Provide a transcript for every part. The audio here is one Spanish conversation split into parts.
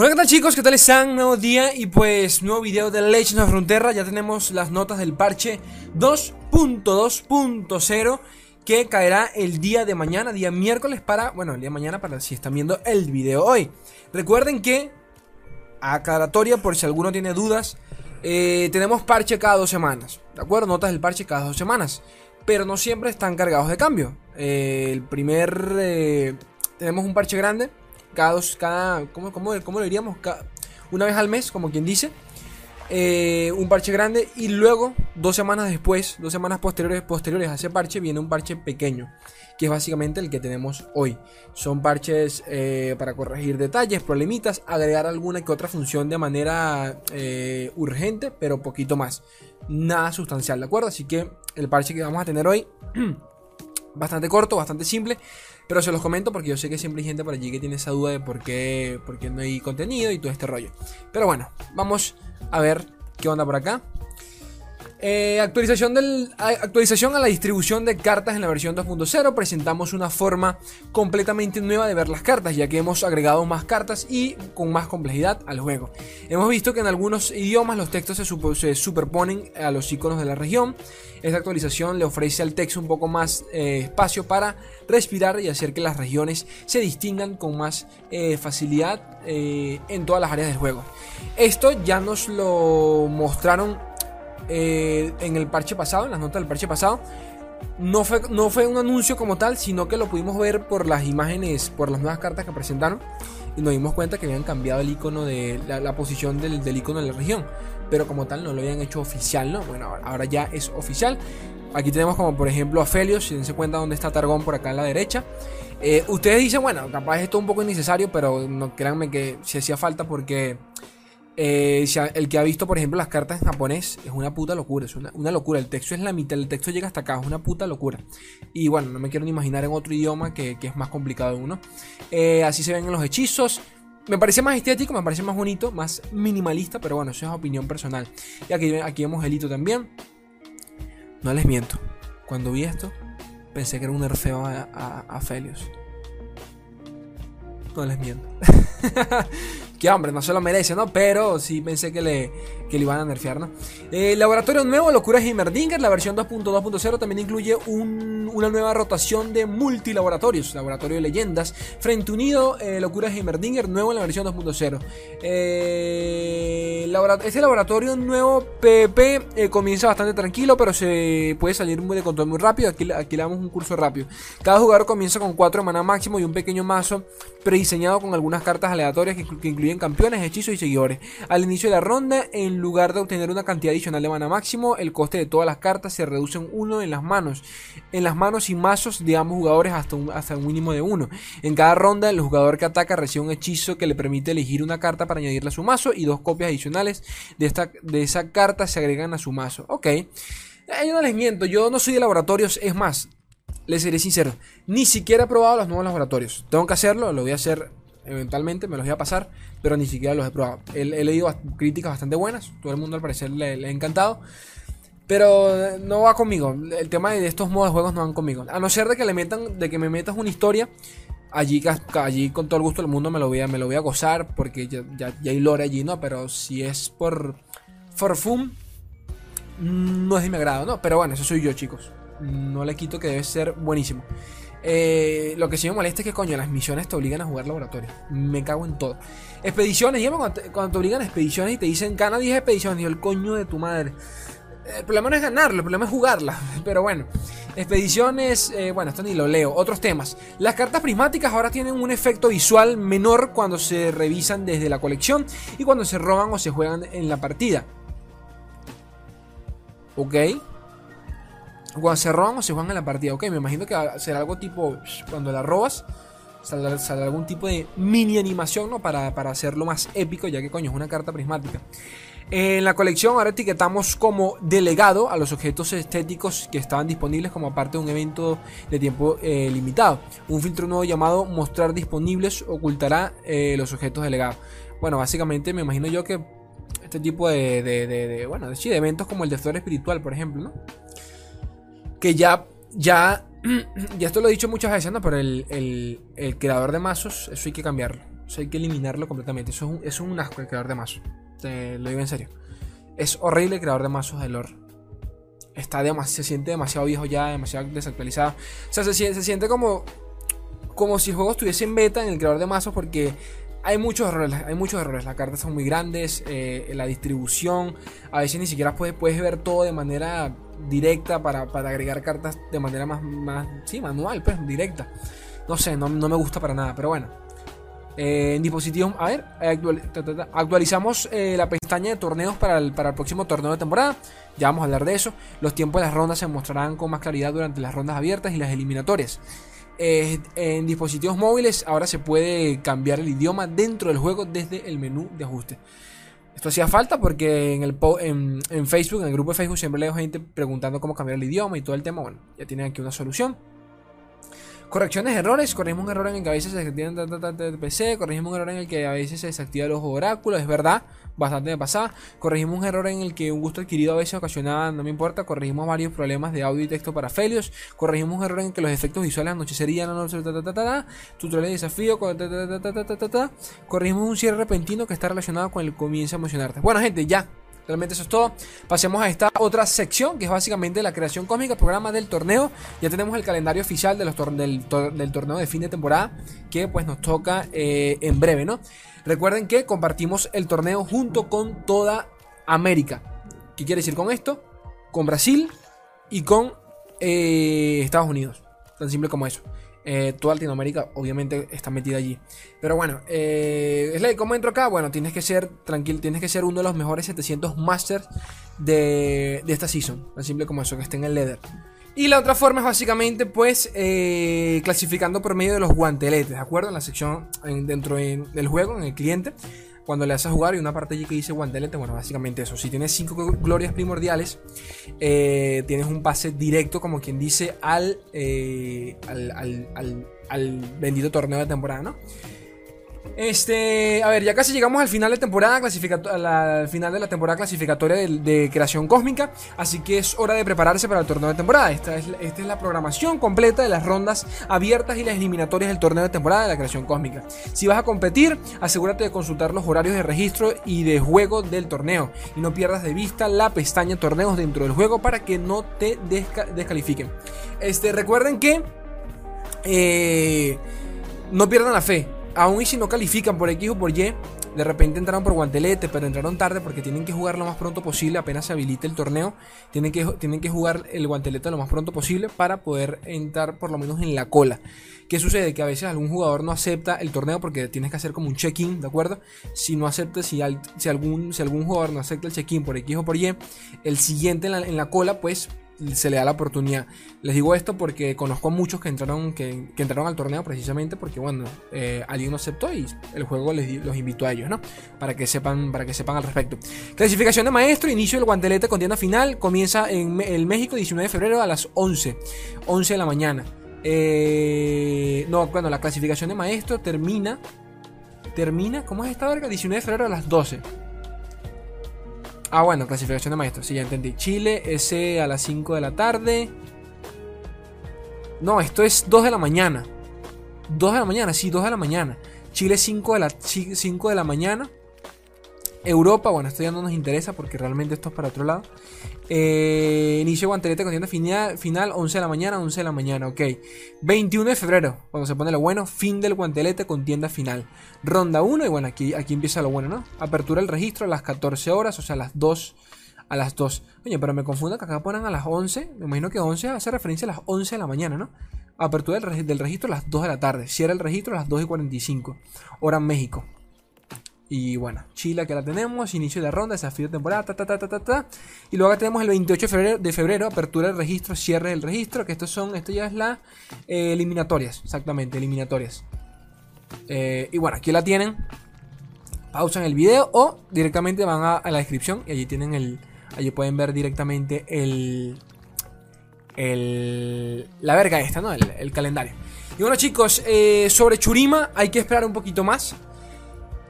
Hola, ¿qué tal chicos? ¿Qué tal están? Nuevo día y pues nuevo video de Legends of Frontera. Ya tenemos las notas del parche 2.2.0 que caerá el día de mañana, día miércoles para, bueno, el día de mañana para si están viendo el video hoy. Recuerden que, aclaratoria por si alguno tiene dudas, eh, tenemos parche cada dos semanas, ¿de acuerdo? Notas del parche cada dos semanas, pero no siempre están cargados de cambio. Eh, el primer, eh, tenemos un parche grande cada cada, ¿cómo, cómo, cómo lo diríamos? una vez al mes, como quien dice. Eh, un parche grande y luego, dos semanas después, dos semanas posteriores, posteriores a ese parche, viene un parche pequeño, que es básicamente el que tenemos hoy. Son parches eh, para corregir detalles, problemitas, agregar alguna que otra función de manera eh, urgente, pero poquito más. Nada sustancial, ¿de acuerdo? Así que el parche que vamos a tener hoy, bastante corto, bastante simple. Pero se los comento porque yo sé que siempre hay gente por allí que tiene esa duda de por qué, por qué no hay contenido y todo este rollo. Pero bueno, vamos a ver qué onda por acá. Eh, actualización, del, actualización a la distribución de cartas en la versión 2.0. Presentamos una forma completamente nueva de ver las cartas, ya que hemos agregado más cartas y con más complejidad al juego. Hemos visto que en algunos idiomas los textos se, superponen a los iconos de la región. Esta actualización le ofrece al texto un poco más eh, espacio para respirar y hacer que las regiones se distingan con más eh, facilidad en todas las áreas del juego. Esto ya nos lo mostraron eh, en el parche pasado, en las notas del parche pasado. No fue, no fue un anuncio como tal, sino que lo pudimos ver por las imágenes, por las nuevas cartas que presentaron. Y nos dimos cuenta que habían cambiado el icono de la, posición del, del, icono de la región. Pero como tal no lo habían hecho oficial, ¿no? Bueno, ahora, ya es oficial. Aquí tenemos como por ejemplo a Felios, si se cuenta dónde está Targón por acá a la derecha. Eh, ustedes dicen, bueno, capaz esto es un poco innecesario, pero no créanme que si hacía falta porque eh, el que ha visto, por ejemplo, las cartas en japonés es una puta locura, es una, locura. El texto es la mitad, el texto llega hasta acá, es una puta locura. Y bueno, no me quiero ni imaginar en otro idioma que, es más complicado uno. Eh, así se ven en los hechizos. Me parece más estético, me parece más bonito, más minimalista, pero bueno, eso es opinión personal. Y aquí, aquí vemos el hito también. No les miento, cuando vi esto, pensé que era un nerfeo a, a, a Felios. No les miento. que hombre, no se lo merece, ¿no? Pero sí pensé que le, que le iban a nerfear, ¿no? Eh, laboratorio nuevo, Locuras Heimerdinger, la versión 2.2.0 también incluye una nueva rotación de multilaboratorios, laboratorio de leyendas, Frente Unido, eh, Locuras Heimerdinger, nuevo en la versión 2.0. Eh, este laboratorio nuevo PP eh, comienza bastante tranquilo, pero se puede salir muy de control muy rápido. Aquí, aquí le damos un curso rápido. Cada jugador comienza con 4 maná máximo y un pequeño mazo prediseñado con algunas cartas aleatorias que, incluyen campeones, hechizos y seguidores. Al inicio de la ronda, en lugar de obtener una cantidad adicional de mana máximo, el coste de todas las cartas se reduce en uno en las manos. En las manos y mazos de ambos jugadores hasta un, mínimo de uno. En cada ronda, el jugador que ataca recibe un hechizo que le permite elegir una carta para añadirle a su mazo y dos copias adicionales de, esta, de esa carta se agregan a su mazo. Ok. Yo no les miento, yo no soy de laboratorios, es más, les seré sincero, ni siquiera he probado los nuevos laboratorios. Tengo que hacerlo, lo voy a hacer eventualmente, me los voy a pasar, pero ni siquiera los he probado. He, leído críticas bastante buenas, todo el mundo al parecer le, ha encantado. Pero no va conmigo. El tema de estos modos de juegos no van conmigo. A no ser de que le metan, de que me metas una historia. Allí, allí con todo el gusto del mundo me lo voy a, me lo voy a gozar. Porque ya, ya, hay lore allí, ¿no? Pero si es por. For fun. No es de mi agrado, ¿no? Pero bueno, eso soy yo, chicos. No le quito que debe ser buenísimo. Eh, lo que sí me molesta es que, coño, las misiones te obligan a jugar laboratorio. Me cago en todo. Expediciones, te, cuando te obligan a expediciones y te dicen gana 10 expediciones, y el coño de tu madre. El problema no es ganarlo, el problema es jugarla. Pero bueno, expediciones, eh, bueno, esto ni lo leo. Otros temas. Las cartas prismáticas ahora tienen un efecto visual menor cuando se revisan desde la colección y cuando se roban o se juegan en la partida. Ok. Se roban o se juegan en la partida. Ok, me imagino que será algo tipo. Cuando la robas, saldrá, algún tipo de mini animación, ¿no? Para, hacerlo más épico, ya que coño es una carta prismática. En la colección ahora etiquetamos como delegado a los objetos estéticos que estaban disponibles como parte de un evento de tiempo eh, limitado. Un filtro nuevo llamado mostrar disponibles ocultará eh, los objetos delegados. Bueno, básicamente me imagino yo que este tipo de, de, bueno, de eventos como el de flor espiritual, por ejemplo, ¿no? Que ya, ya, ya esto lo he dicho muchas veces, ¿no? Pero el, creador de mazos, eso hay que cambiarlo. Eso hay que eliminarlo completamente. Eso es un, es un asco el creador de mazos. Te lo digo en serio. Es horrible el creador de mazos de lore. Está demasiado, se siente demasiado viejo ya, demasiado desactualizado. O sea, se, se siente como, como si el juego estuviese en beta en el creador de mazos porque hay muchos errores, hay muchos errores. Las cartas son muy grandes, eh, la distribución, a veces ni siquiera puedes, puedes ver todo de manera directa para, agregar cartas de manera más, más sí, manual, pues, directa. No sé, no, me gusta para nada, pero bueno. Eh, en dispositivos, a ver, actualizamos eh, la pestaña de torneos para para el próximo torneo de temporada. Ya vamos a hablar de eso. Los tiempos de las rondas se mostrarán con más claridad durante las rondas abiertas y las eliminatorias. Eh, en dispositivos móviles ahora se puede cambiar el idioma dentro del juego desde el menú de ajuste. Esto hacía falta porque en, en, Facebook, en el grupo de Facebook, siempre leo gente preguntando cómo cambiar el idioma y todo el tema. Bueno, ya tienen aquí una solución. Correcciones de errores. Corregimos un error en el que a veces se desactiva el PC. Corregimos un error en el que a veces se desactiva el ojo oráculo. Es verdad, bastante me pasaba. Corregimos un error en el que un gusto adquirido a veces ocasionaba, no me importa. Corregimos varios problemas de audio y texto para Felios. Corregimos un error en que los efectos visuales anochecerían. No, de desafío. Corregimos un cierre repentino que está relacionado con el comienzo a emocionarte. Bueno, gente, ya. Realmente eso es todo. Pasemos a esta otra sección, que es básicamente la creación cósmica, programa del torneo. Ya tenemos el calendario oficial de los del, torneo de fin de temporada, que pues nos toca eh, en breve, ¿no? Recuerden que compartimos el torneo junto con toda América. ¿Qué quiere decir con esto? Con Brasil y con eh, Estados Unidos. Tan simple como eso. Eh, toda Latinoamérica obviamente está metida allí. Pero bueno, eh, ¿cómo entro acá? Bueno, tienes que ser tranquilo, tienes que ser uno de los mejores 700 Masters de, esta season. Tan simple como eso, que esté en el leader. Y la otra forma es básicamente, pues, eh, clasificando por medio de los guanteletes, ¿de acuerdo? En la sección dentro del juego, en el cliente cuando le haces jugar y una parte allí que dice guantelete, bueno, básicamente eso. Si tienes cinco glorias primordiales, eh, tienes un pase directo, como quien dice, al, eh, al, al, al, bendito torneo de temporada, ¿no? Este, a ver, ya casi llegamos al final de temporada al final de la temporada clasificatoria de, creación cósmica, así que es hora de prepararse para el torneo de temporada. Esta es, esta es la programación completa de las rondas abiertas y las eliminatorias del torneo de temporada de la creación cósmica. Si vas a competir, asegúrate de consultar los horarios de registro y de juego del torneo y no pierdas de vista la pestaña torneos dentro del juego para que no te descalifiquen. Este, recuerden que eh, no pierdan la fe aún y si no califican por X o por Y, de repente entraron por guantelete, pero entraron tarde porque tienen que jugar lo más pronto posible, apenas se habilite el torneo, tienen que, tienen que jugar el guantelete lo más pronto posible para poder entrar por lo menos en la cola. ¿Qué sucede? Que a veces algún jugador no acepta el torneo porque tienes que hacer como un check-in, ¿de acuerdo? Si no acepta, si, si, algún, si algún jugador no acepta el check-in por X o por Y, el siguiente en la, en la cola, pues se le da la oportunidad. Les digo esto porque conozco a muchos que entraron, que, entraron al torneo precisamente porque, bueno, eh, alguien no aceptó y el juego les, los invitó a ellos, ¿no? Para que sepan, para que sepan al respecto. Clasificación de maestro, inicio del guantelete con tienda final, comienza en el México 19 de febrero a las 11, 11 de la mañana. Eh, no, bueno, la clasificación de maestro termina, termina, ¿cómo es esta verga? 19 de febrero a las 12. Ah, bueno, clasificación de maestros, sí, ya entendí. Chile, ese a las 5 de la tarde. No, esto es 2 de la mañana. 2 de la mañana, sí, 2 de la mañana. Chile 5 de la, 5 de la mañana. Europa, bueno, esto ya no nos interesa porque realmente esto es para otro lado. Eh, inicio guantelete con tienda final, final, 11 de la mañana, 11 de la mañana, ok. 21 de febrero, cuando se pone lo bueno, fin del guantelete con tienda final. Ronda 1 y bueno, aquí, aquí empieza lo bueno, ¿no? Apertura del registro a las 14 horas, o sea, a las 2. A las 2. Oye, pero me confundo que acá ponen a las 11. Me imagino que 11 hace referencia a las 11 de la mañana, ¿no? Apertura del registro a las 2 de la tarde. Cierra el registro a las 2 y 45. Hora en México. Y bueno, Chile que la tenemos, inicio de ronda, desafío de temporada, ta, ta, ta, ta, ta, Y luego tenemos el 28 de febrero, de febrero, apertura del registro, cierre del registro, que estos son, esto ya es la eh, eliminatorias, exactamente, eliminatorias. Eh, y bueno, aquí la tienen. Pausan el video o directamente van a, la descripción y allí tienen el, allí pueden ver directamente el, el la verga esta, ¿no? El, calendario. Y bueno chicos, eh, sobre Churima hay que esperar un poquito más.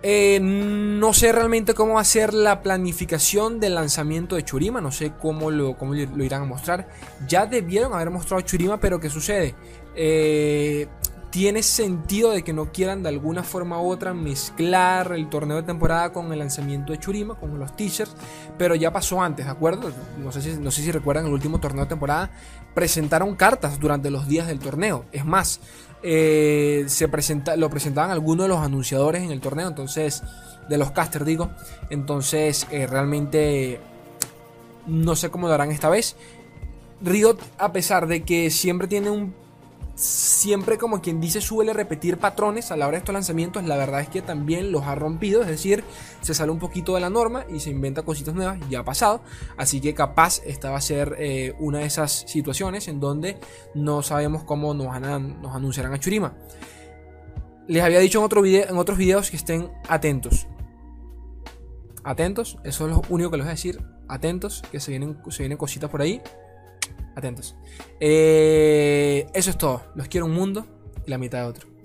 Eh, no sé realmente cómo va a ser la planificación del lanzamiento de Churima. No sé cómo lo, cómo lo irán a mostrar. Ya debieron haber mostrado Churima, pero ¿qué sucede? Eh, tiene sentido de que no quieran de alguna forma u otra mezclar el torneo de temporada con el lanzamiento de Churima, con los t-shirts, pero ya pasó antes, ¿de acuerdo? No sé, si, no sé si recuerdan el último torneo de temporada, presentaron cartas durante los días del torneo. Es más, eh, se presenta, lo presentaban algunos de los anunciadores en el torneo, entonces, de los casters digo, entonces eh, realmente no sé cómo lo harán esta vez. Riot, a pesar de que siempre tiene un siempre como quien dice suele repetir patrones a la hora de estos lanzamientos, la verdad es que también los ha rompido, es decir, se sale un poquito de la norma y se inventa cositas nuevas, ya ha pasado, así que capaz esta va a ser eh, una de esas situaciones en donde no sabemos cómo nos, nos anunciarán a Churima. Les había dicho en, otro video, en otros videos que estén atentos. Atentos, eso es lo único que les voy a decir. Atentos, que se vienen, se vienen cositas por ahí. Atentos. Eh, eso es todo. Los quiero un mundo y la mitad de otro.